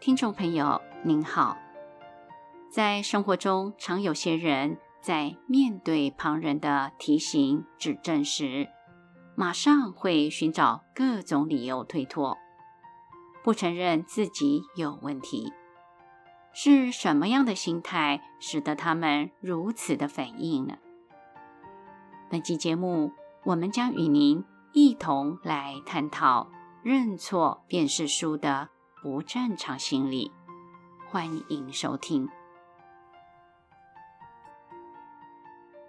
听众朋友您好，在生活中，常有些人在面对旁人的提醒、指正时，马上会寻找各种理由推脱，不承认自己有问题。是什么样的心态使得他们如此的反应呢？本期节目，我们将与您一同来探讨认错便是输的不正常心理，欢迎收听。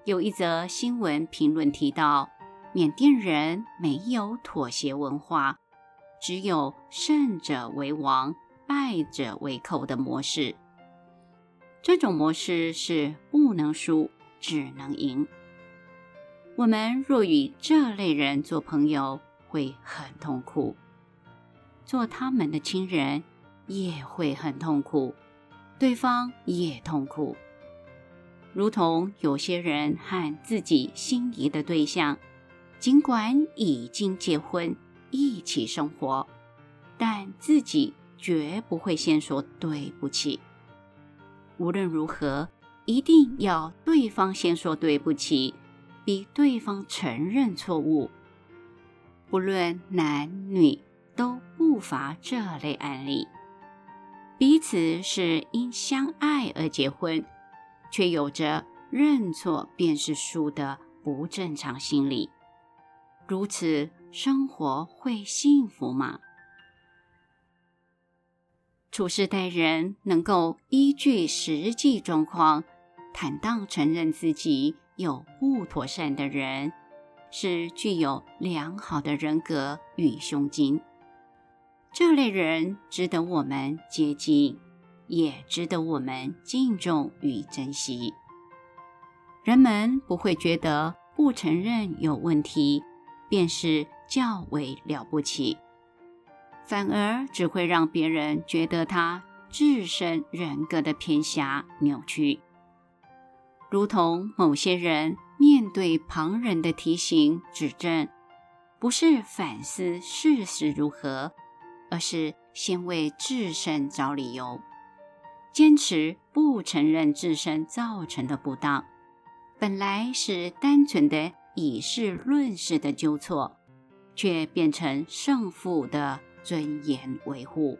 有一则新闻评论提到，缅甸人没有妥协文化，只有胜者为王、败者为寇的模式。这种模式是不能输，只能赢。我们若与这类人做朋友，会很痛苦。做他们的亲人也会很痛苦，对方也痛苦。如同有些人和自己心仪的对象，尽管已经结婚一起生活，但自己绝不会先说对不起。无论如何，一定要对方先说对不起，逼对方承认错误。不论男女。都不乏这类案例，彼此是因相爱而结婚，却有着认错便是输的不正常心理。如此生活会幸福吗？处事待人能够依据实际状况，坦荡承认自己有不妥善的人，是具有良好的人格与胸襟。这类人值得我们接近，也值得我们敬重与珍惜。人们不会觉得不承认有问题便是较为了不起，反而只会让别人觉得他自身人格的偏狭扭曲。如同某些人面对旁人的提醒指正，不是反思事实如何。而是先为自身找理由，坚持不承认自身造成的不当，本来是单纯的以事论事的纠错，却变成胜负的尊严维护。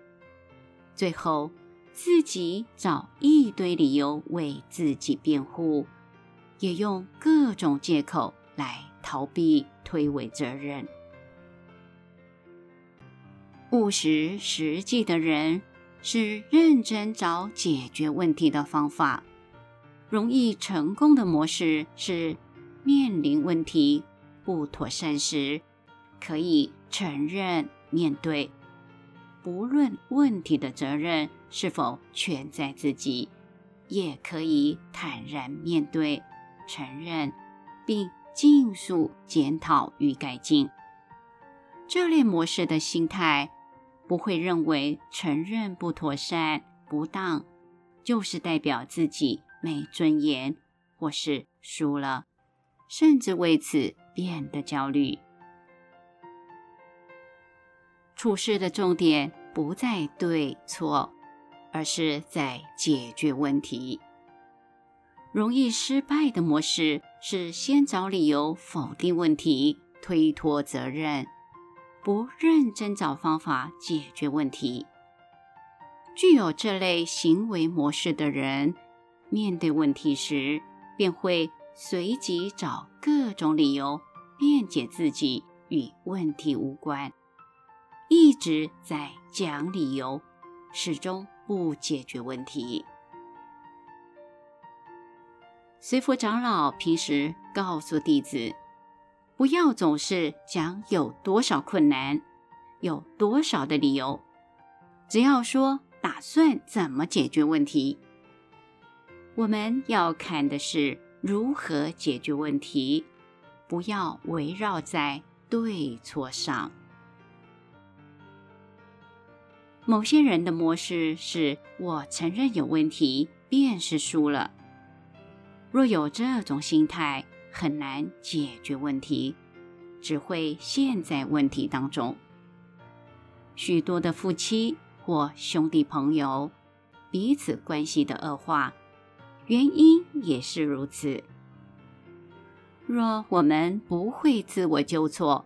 最后，自己找一堆理由为自己辩护，也用各种借口来逃避推诿责任。务实实际的人是认真找解决问题的方法。容易成功的模式是面临问题不妥善时，可以承认面对，不论问题的责任是否全在自己，也可以坦然面对、承认，并尽速检讨与改进。这类模式的心态。不会认为承认不妥善、不当，就是代表自己没尊严，或是输了，甚至为此变得焦虑。处事的重点不在对错，而是在解决问题。容易失败的模式是先找理由否定问题，推脱责任。不认真找方法解决问题，具有这类行为模式的人，面对问题时便会随即找各种理由辩解自己与问题无关，一直在讲理由，始终不解决问题。随佛长老平时告诉弟子，不要总是讲有多少困难，有多少的理由，只要说打算怎么解决问题。我们要看的是如何解决问题，不要围绕在对错上。某些人的模式是我承认有问题，便是输了。若有这种心态，很难解决问题，只会陷在问题当中。许多的夫妻或兄弟朋友彼此关系的恶化，原因也是如此。若我们不会自我纠错，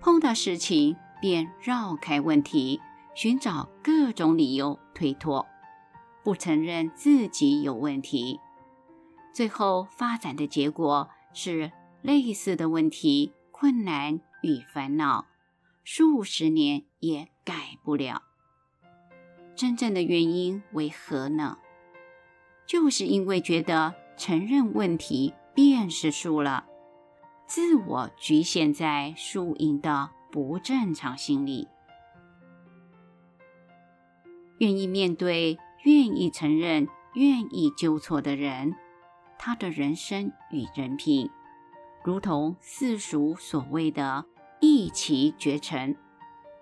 碰到事情便绕开问题，寻找各种理由推脱，不承认自己有问题，最后发展的结果是类似的问题、困难与烦恼，数十年也改不了。真正的原因为何呢？就是因为觉得承认问题。便是输了，自我局限在输赢的不正常心理。愿意面对、愿意承认、愿意纠错的人，他的人生与人品，如同世俗所谓的一骑绝尘，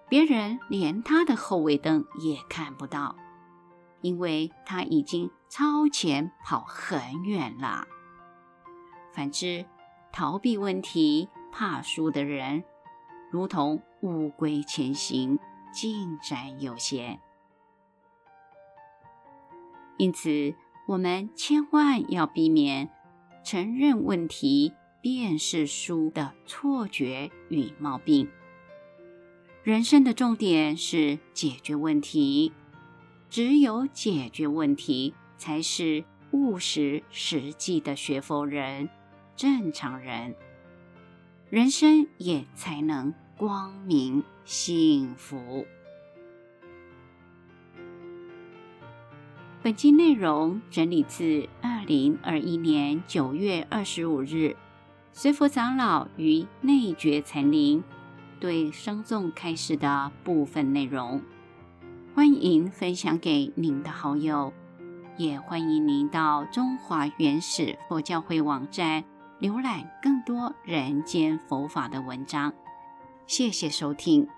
别人连他的后尾灯也看不到，因为他已经超前跑很远了。反之，逃避问题、怕输的人，如同乌龟前行，进展有限。因此，我们千万要避免承认问题便是输的错觉与毛病。人生的重点是解决问题，只有解决问题，才是务实实际的学佛人。正常人，人生也才能光明幸福。本期内容整理自二零二一年九月二十五日，随佛长老于内觉禅林对僧众开示的部分内容，欢迎分享给您的好友，也欢迎您到中华原始佛教会网站。浏览更多人间佛法的文章，谢谢收听。